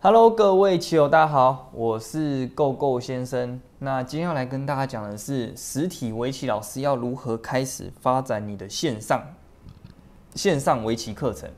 Hello，各位棋友，大家好，我是够够先生。那今天要来跟大家讲的是，实体围棋老师要如何开始发展你的线上线上围棋课程。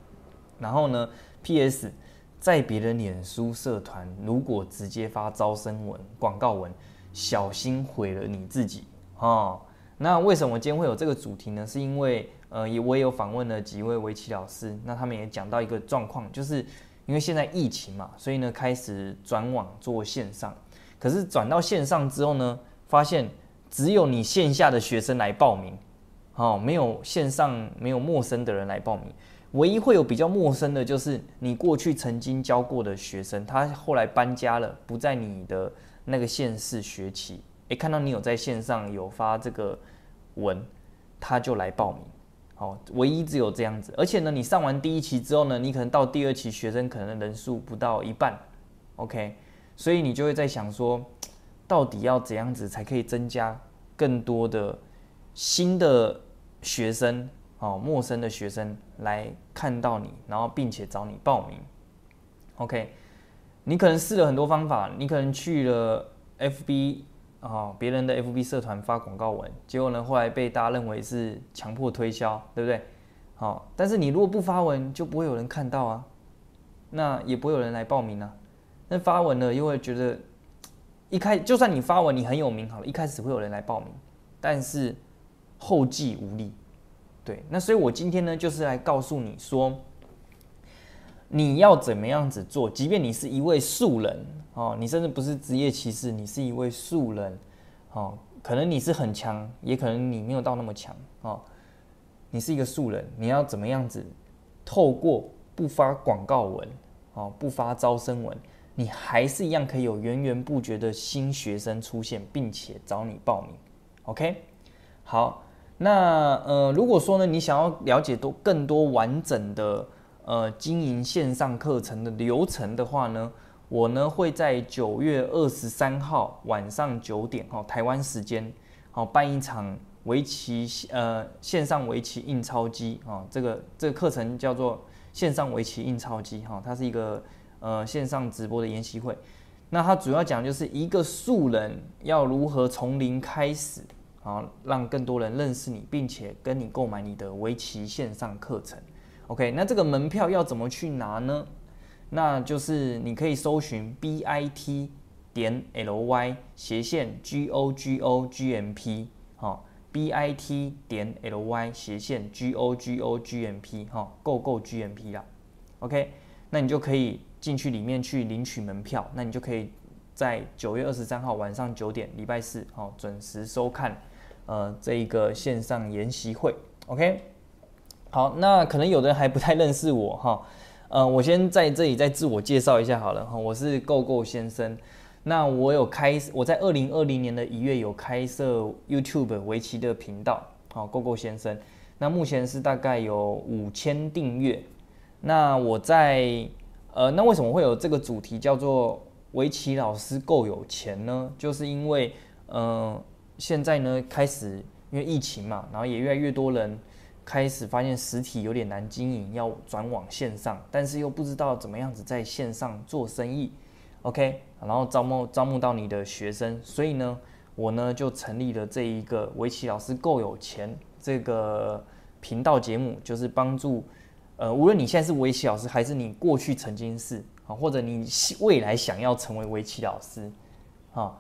然后呢，P.S. 在别人脸书社团，如果直接发招生文、广告文，小心毁了你自己哦。那为什么今天会有这个主题呢？是因为呃，也我也有访问了几位围棋老师，那他们也讲到一个状况，就是因为现在疫情嘛，所以呢开始转网做线上。可是转到线上之后呢，发现只有你线下的学生来报名，哦，没有线上没有陌生的人来报名。唯一会有比较陌生的，就是你过去曾经教过的学生，他后来搬家了，不在你的那个县市学棋。诶，看到你有在线上有发这个文，他就来报名。好，唯一只有这样子。而且呢，你上完第一期之后呢，你可能到第二期学生可能人数不到一半。OK，所以你就会在想说，到底要怎样子才可以增加更多的新的学生，哦，陌生的学生来看到你，然后并且找你报名。OK，你可能试了很多方法，你可能去了 FB。哦，别人的 FB 社团发广告文，结果呢，后来被大家认为是强迫推销，对不对？好，但是你如果不发文，就不会有人看到啊，那也不会有人来报名啊。那发文呢，又会觉得一开，就算你发文你很有名，好了，一开始会有人来报名，但是后继无力。对，那所以我今天呢，就是来告诉你说，你要怎么样子做，即便你是一位素人。哦，你甚至不是职业骑士，你是一位素人，哦，可能你是很强，也可能你没有到那么强，哦，你是一个素人，你要怎么样子透过不发广告文，哦，不发招生文，你还是一样可以有源源不绝的新学生出现，并且找你报名，OK？好，那呃，如果说呢，你想要了解多更多完整的呃经营线上课程的流程的话呢？我呢会在九月二十三号晚上九点，哈，台湾时间，好办一场围棋，呃，线上围棋印钞机，啊，这个这个课程叫做线上围棋印钞机，哈，它是一个呃线上直播的研习会。那它主要讲就是一个素人要如何从零开始，啊，让更多人认识你，并且跟你购买你的围棋线上课程。OK，那这个门票要怎么去拿呢？那就是你可以搜寻 b i t 点 l y 斜线 g o g o g m p 好 b i t 点 l y 斜线 g o g o g m p 哈够够 g m p 啦，OK，那你就可以进去里面去领取门票，那你就可以在九月二十三号晚上九点，礼拜四哦准时收看呃这一个线上研习会，OK，好，那可能有的人还不太认识我哈。呃，我先在这里再自我介绍一下好了哈，我是 GO GO 先生。那我有开，我在二零二零年的一月有开设 YouTube 围棋的频道，好，GO GO 先生。那目前是大概有五千订阅。那我在，呃，那为什么会有这个主题叫做围棋老师够有钱呢？就是因为，呃，现在呢开始因为疫情嘛，然后也越来越多人。开始发现实体有点难经营，要转往线上，但是又不知道怎么样子在线上做生意，OK，然后招募招募到你的学生，所以呢，我呢就成立了这一个围棋老师够有钱这个频道节目，就是帮助呃，无论你现在是围棋老师，还是你过去曾经是啊，或者你未来想要成为围棋老师啊，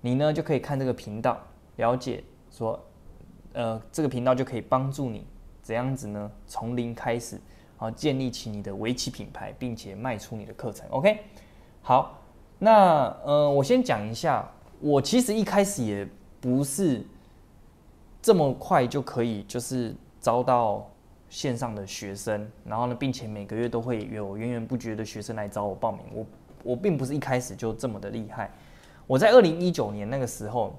你呢就可以看这个频道，了解说，呃，这个频道就可以帮助你。怎样子呢？从零开始，好建立起你的围棋品牌，并且卖出你的课程。OK，好，那呃，我先讲一下，我其实一开始也不是这么快就可以，就是招到线上的学生，然后呢，并且每个月都会有源源不绝的学生来找我报名。我我并不是一开始就这么的厉害。我在二零一九年那个时候，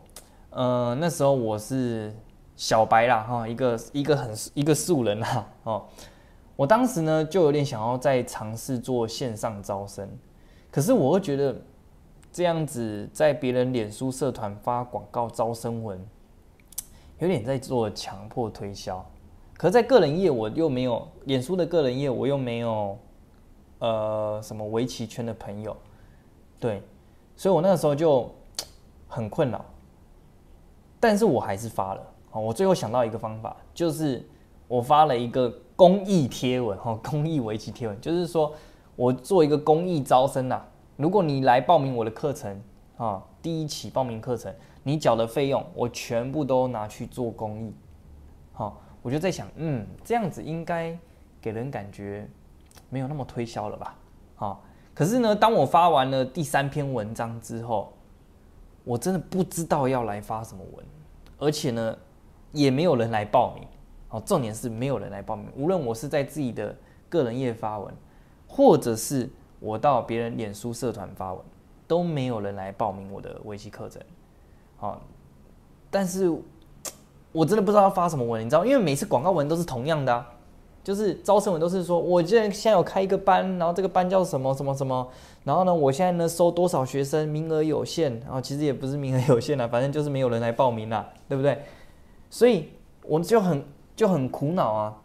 呃，那时候我是。小白啦，哈，一个一个很一个素人啦，哦，我当时呢就有点想要再尝试做线上招生，可是我会觉得这样子在别人脸书社团发广告招生文，有点在做强迫推销，可是在个人业我又没有脸书的个人业我又没有，呃什么围棋圈的朋友，对，所以我那个时候就很困扰，但是我还是发了。哦，我最后想到一个方法，就是我发了一个公益贴文，哈，公益围棋贴文，就是说我做一个公益招生呐。如果你来报名我的课程，啊，第一期报名课程，你缴的费用我全部都拿去做公益。好，我就在想，嗯，这样子应该给人感觉没有那么推销了吧？好，可是呢，当我发完了第三篇文章之后，我真的不知道要来发什么文，而且呢。也没有人来报名，好，重点是没有人来报名。无论我是在自己的个人页发文，或者是我到别人脸书社团发文，都没有人来报名我的围棋课程。好，但是我真的不知道要发什么文，你知道，因为每次广告文都是同样的，就是招生文都是说，我现在现在有开一个班，然后这个班叫什么什么什么，然后呢，我现在呢收多少学生，名额有限，然后其实也不是名额有限了，反正就是没有人来报名了，对不对？所以我就很就很苦恼啊。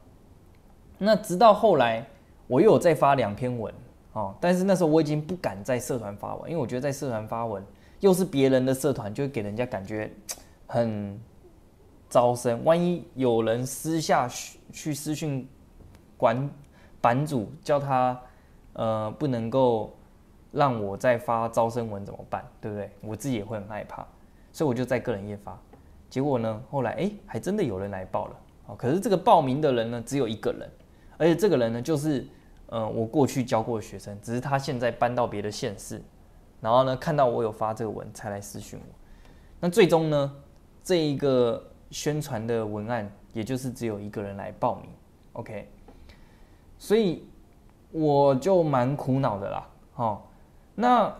那直到后来，我又有再发两篇文哦，但是那时候我已经不敢在社团发文，因为我觉得在社团发文又是别人的社团，就会给人家感觉很招生。万一有人私下去私讯管版主，叫他呃不能够让我再发招生文怎么办？对不对？我自己也会很害怕，所以我就在个人页发。结果呢？后来哎，还真的有人来报了哦。可是这个报名的人呢，只有一个人，而且这个人呢，就是呃我过去教过的学生，只是他现在搬到别的县市，然后呢看到我有发这个文才来私讯我。那最终呢，这一个宣传的文案，也就是只有一个人来报名，OK。所以我就蛮苦恼的啦。哦，那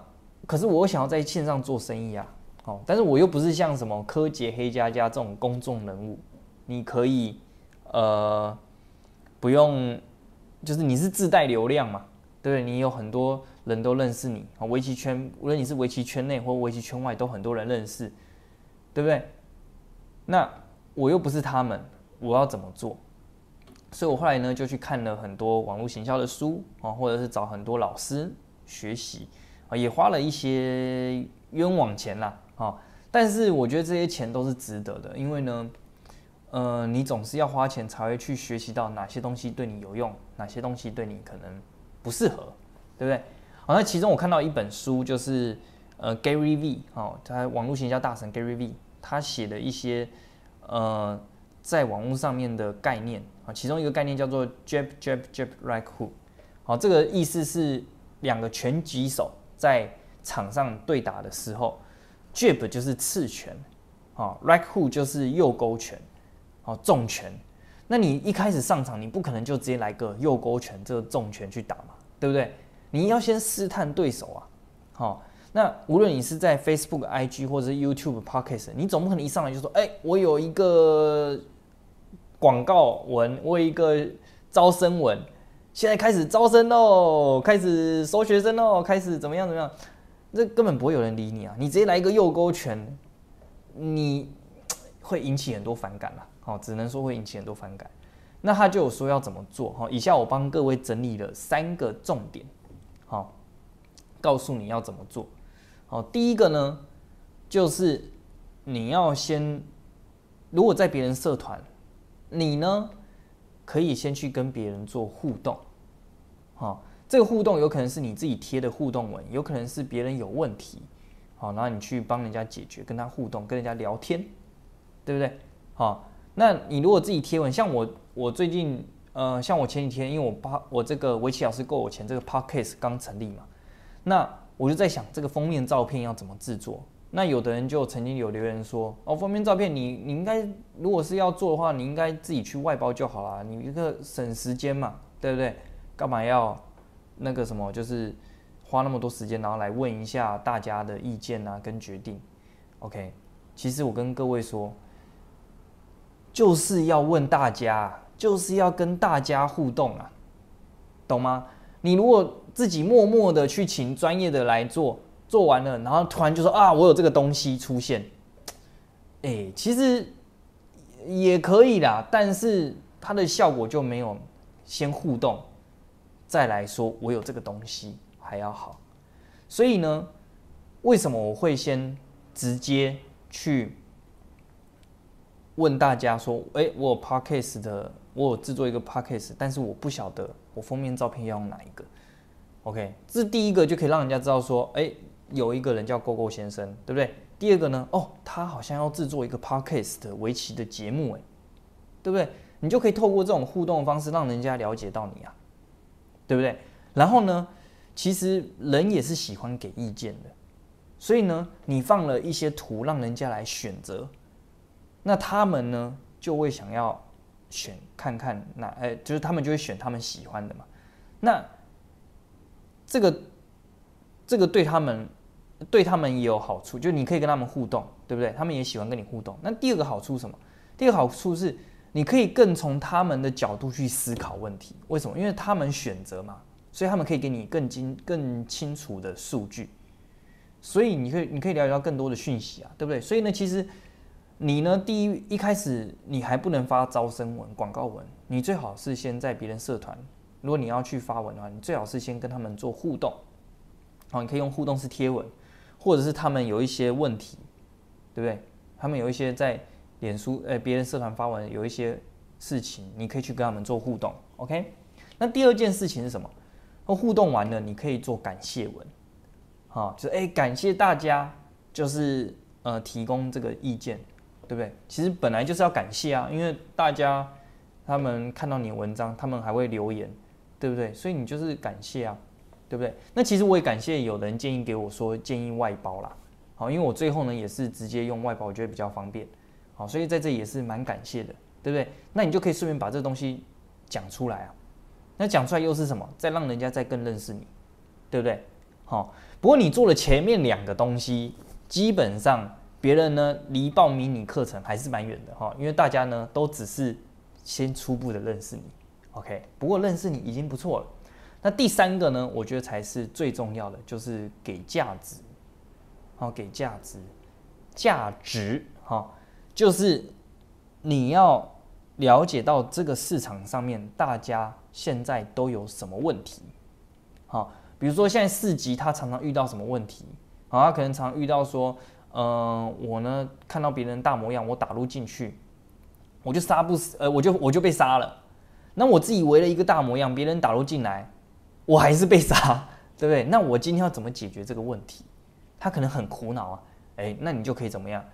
可是我想要在线上做生意啊。但是我又不是像什么柯洁、黑加加这种公众人物，你可以呃不用，就是你是自带流量嘛，对不对？你有很多人都认识你啊，围棋圈无论你是围棋圈内或围棋圈外，都很多人认识，对不对？那我又不是他们，我要怎么做？所以我后来呢就去看了很多网络行销的书啊，或者是找很多老师学习啊，也花了一些冤枉钱啦。好，但是我觉得这些钱都是值得的，因为呢，呃，你总是要花钱才会去学习到哪些东西对你有用，哪些东西对你可能不适合，对不对？好，那其中我看到一本书，就是呃 Gary V，哦，他网络行销大神 Gary V，他写的一些呃在网络上面的概念啊，其中一个概念叫做 Jab Jab Jab Right Hook，好，这个意思是两个拳击手在场上对打的时候。Jab 就是刺拳，哦，Right Hook 就是右勾拳，哦，重拳。那你一开始上场，你不可能就直接来个右勾拳这个重拳去打嘛，对不对？你要先试探对手啊，好。那无论你是在 Facebook、IG 或者是 YouTube、Podcast，你总不可能一上来就说，哎，我有一个广告文，我有一个招生文，现在开始招生喽，开始收学生喽，开始怎么样怎么样？这根本不会有人理你啊！你直接来一个右勾拳，你 会引起很多反感啦。好，只能说会引起很多反感。那他就有说要怎么做？哈，以下我帮各位整理了三个重点，好，告诉你要怎么做。好，第一个呢，就是你要先，如果在别人社团，你呢可以先去跟别人做互动，好。这个互动有可能是你自己贴的互动文，有可能是别人有问题，好，然后你去帮人家解决，跟他互动，跟人家聊天，对不对？好，那你如果自己贴文，像我，我最近，呃，像我前几天，因为我把我这个围棋老师够我钱这个 podcast 刚成立嘛，那我就在想这个封面照片要怎么制作。那有的人就曾经有留言说，哦，封面照片你你应该如果是要做的话，你应该自己去外包就好了，你一个省时间嘛，对不对？干嘛要？那个什么，就是花那么多时间，然后来问一下大家的意见啊，跟决定。OK，其实我跟各位说，就是要问大家，就是要跟大家互动啊，懂吗？你如果自己默默的去请专业的来做，做完了，然后突然就说啊，我有这个东西出现，哎，其实也可以啦，但是它的效果就没有先互动。再来说我有这个东西还要好。所以呢，为什么我会先直接去问大家说，哎，我有 podcast 的，我有制作一个 podcast，但是我不晓得我封面照片要用哪一个。OK，这第一个就可以让人家知道说，哎，有一个人叫 GoGo 先生，对不对？第二个呢，哦，他好像要制作一个 podcast 的围棋的节目，哎，对不对？你就可以透过这种互动的方式，让人家了解到你啊，对不对？然后呢，其实人也是喜欢给意见的，所以呢，你放了一些图，让人家来选择，那他们呢就会想要选看看那，哎，就是他们就会选他们喜欢的嘛，那。这个这个对他们对他们也有好处，就你可以跟他们互动，对不对？他们也喜欢跟你互动。那第二个好处是什么？第二个好处是你可以更从他们的角度去思考问题。为什么？因为他们选择嘛，所以他们可以给你更精、更清楚的数据，所以你可以你可以了解到更多的讯息啊，对不对？所以呢，其实你呢，第一一开始你还不能发招生文、广告文，你最好是先在别人社团。如果你要去发文的话，你最好是先跟他们做互动，好，你可以用互动式贴文，或者是他们有一些问题，对不对？他们有一些在脸书呃别人社团发文有一些事情，你可以去跟他们做互动，OK？那第二件事情是什么？那互动完了，你可以做感谢文，好，就是哎感谢大家，就是呃提供这个意见，对不对？其实本来就是要感谢啊，因为大家他们看到你的文章，他们还会留言。对不对？所以你就是感谢啊，对不对？那其实我也感谢有人建议给我说建议外包啦，好，因为我最后呢也是直接用外包，我觉得比较方便，好，所以在这也是蛮感谢的，对不对？那你就可以顺便把这个东西讲出来啊，那讲出来又是什么？再让人家再更认识你，对不对？好，不过你做了前面两个东西，基本上别人呢离报名你课程还是蛮远的哈，因为大家呢都只是先初步的认识你。OK，不过认识你已经不错了。那第三个呢？我觉得才是最重要的，就是给价值。好，给价值，价值哈，就是你要了解到这个市场上面大家现在都有什么问题。好，比如说现在四级他常常遇到什么问题？好，他可能常遇到说，嗯，我呢看到别人大模样，我打入进去，我就杀不死，呃，我就我就被杀了。那我自己围了一个大模样，别人打入进来，我还是被杀，对不对？那我今天要怎么解决这个问题？他可能很苦恼啊，哎，那你就可以怎么样？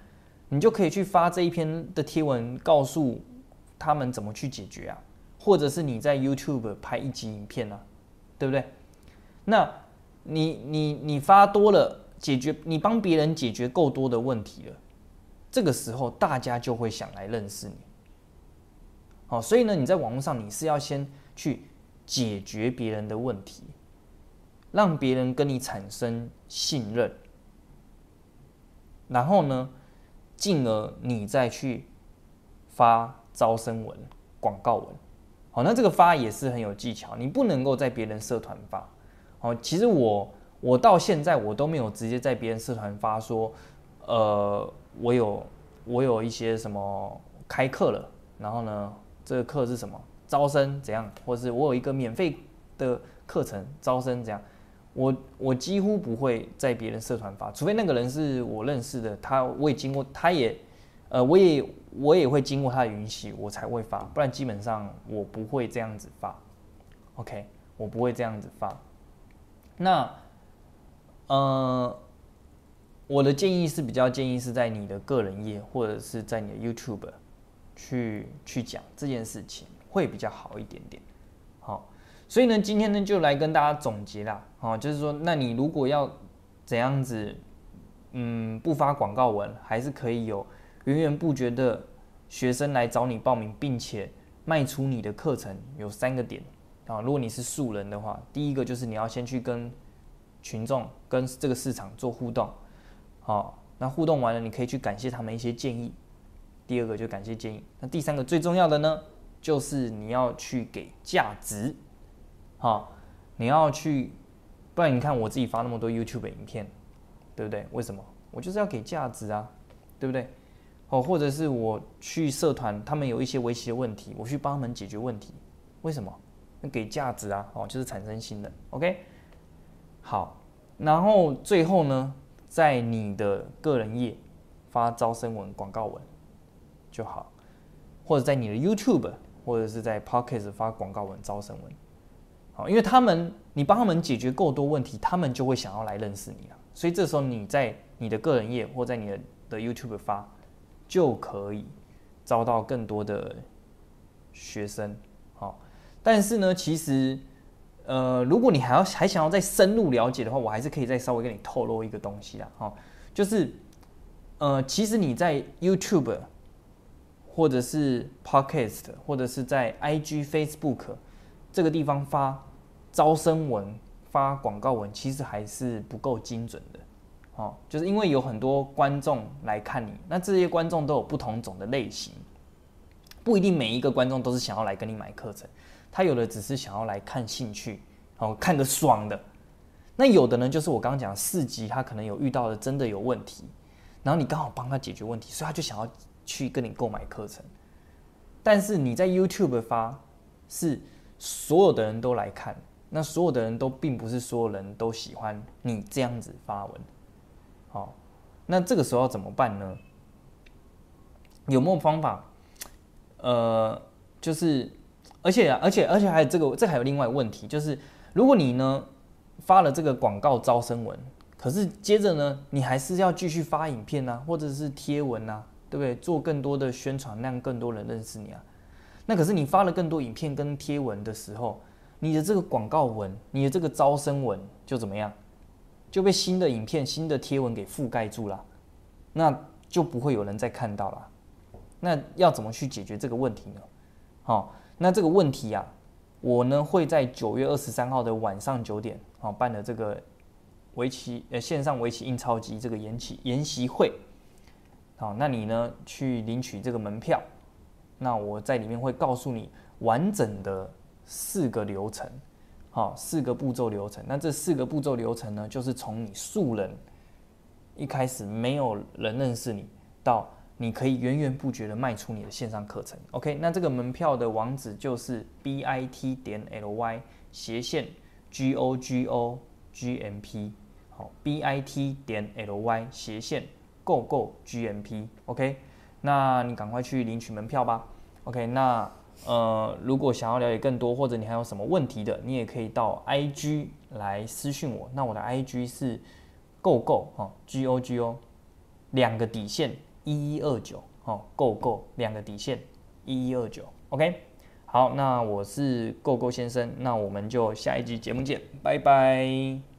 你就可以去发这一篇的贴文，告诉他们怎么去解决啊，或者是你在 YouTube 拍一集影片啊，对不对？那你你你发多了，解决你帮别人解决够多的问题了，这个时候大家就会想来认识你。好，所以呢，你在网络上你是要先去解决别人的问题，让别人跟你产生信任，然后呢，进而你再去发招生文、广告文。好，那这个发也是很有技巧，你不能够在别人社团发。好，其实我我到现在我都没有直接在别人社团发说，呃，我有我有一些什么开课了，然后呢。这个课是什么？招生怎样？或是我有一个免费的课程，招生怎样？我我几乎不会在别人社团发，除非那个人是我认识的，他我也经过，他也，呃，我也我也会经过他的允许，我才会发，不然基本上我不会这样子发。OK，我不会这样子发。那，呃，我的建议是比较建议是在你的个人页，或者是在你的 YouTube。去去讲这件事情会比较好一点点，好，所以呢，今天呢就来跟大家总结啦，好，就是说，那你如果要怎样子，嗯，不发广告文，还是可以有源源不绝的学生来找你报名，并且卖出你的课程，有三个点啊。如果你是素人的话，第一个就是你要先去跟群众、跟这个市场做互动，好，那互动完了，你可以去感谢他们一些建议。第二个就感谢建议，那第三个最重要的呢，就是你要去给价值，好，你要去，不然你看我自己发那么多 YouTube 影片，对不对？为什么？我就是要给价值啊，对不对？哦，或者是我去社团，他们有一些围棋的问题，我去帮他们解决问题，为什么？因给价值啊，哦，就是产生新的，OK。好，然后最后呢，在你的个人页发招生文、广告文就好，或者在你的 YouTube 或者是在 Pocket 发广告文、招生文，好，因为他们你帮他们解决够多问题，他们就会想要来认识你了。所以这时候你在你的个人页或在你的的 YouTube 发，就可以招到更多的学生。好，但是呢，其实。呃，如果你还要还想要再深入了解的话，我还是可以再稍微跟你透露一个东西啦，哈，就是，呃，其实你在 YouTube 或者是 Podcast 或者是在 IG、Facebook 这个地方发招生文、发广告文，其实还是不够精准的，哦，就是因为有很多观众来看你，那这些观众都有不同种的类型，不一定每一个观众都是想要来跟你买课程。他有的只是想要来看兴趣，哦，看个爽的。那有的呢，就是我刚刚讲四级，他可能有遇到的真的有问题，然后你刚好帮他解决问题，所以他就想要去跟你购买课程。但是你在 YouTube 发，是所有的人都来看，那所有的人都并不是所有人都喜欢你这样子发文。好，那这个时候要怎么办呢？有没有方法？呃，就是。而且啊，而且而且还有这个，这还有另外问题，就是如果你呢发了这个广告招生文，可是接着呢，你还是要继续发影片啊，或者是贴文啊，对不对？做更多的宣传，让更多人认识你啊。那可是你发了更多影片跟贴文的时候，你的这个广告文，你的这个招生文就怎么样？就被新的影片、新的贴文给覆盖住了，那就不会有人再看到了。那要怎么去解决这个问题呢？好。那这个问题啊，我呢会在九月二十三号的晚上九点啊办的这个围棋呃线上围棋印钞机这个研习研习会，好，那你呢去领取这个门票，那我在里面会告诉你完整的四个流程，好，四个步骤流程。那这四个步骤流程呢，就是从你素人一开始没有人认识你到。你可以源源不绝的卖出你的线上课程，OK？那这个门票的网址就是 bit 点 ly 斜线 gogo gmp，好，bit 点 ly 斜线 gogo gmp，OK？那你赶快去领取门票吧，OK？那呃，如果想要了解更多，或者你还有什么问题的，你也可以到 IG 来私讯我。那我的 IG 是 gogo 哈 gogo 两个底线。一一二九，哦，GoGo 两个底线，一一二九，OK，好，那我是 GoGo 先生，那我们就下一集节目见，拜拜。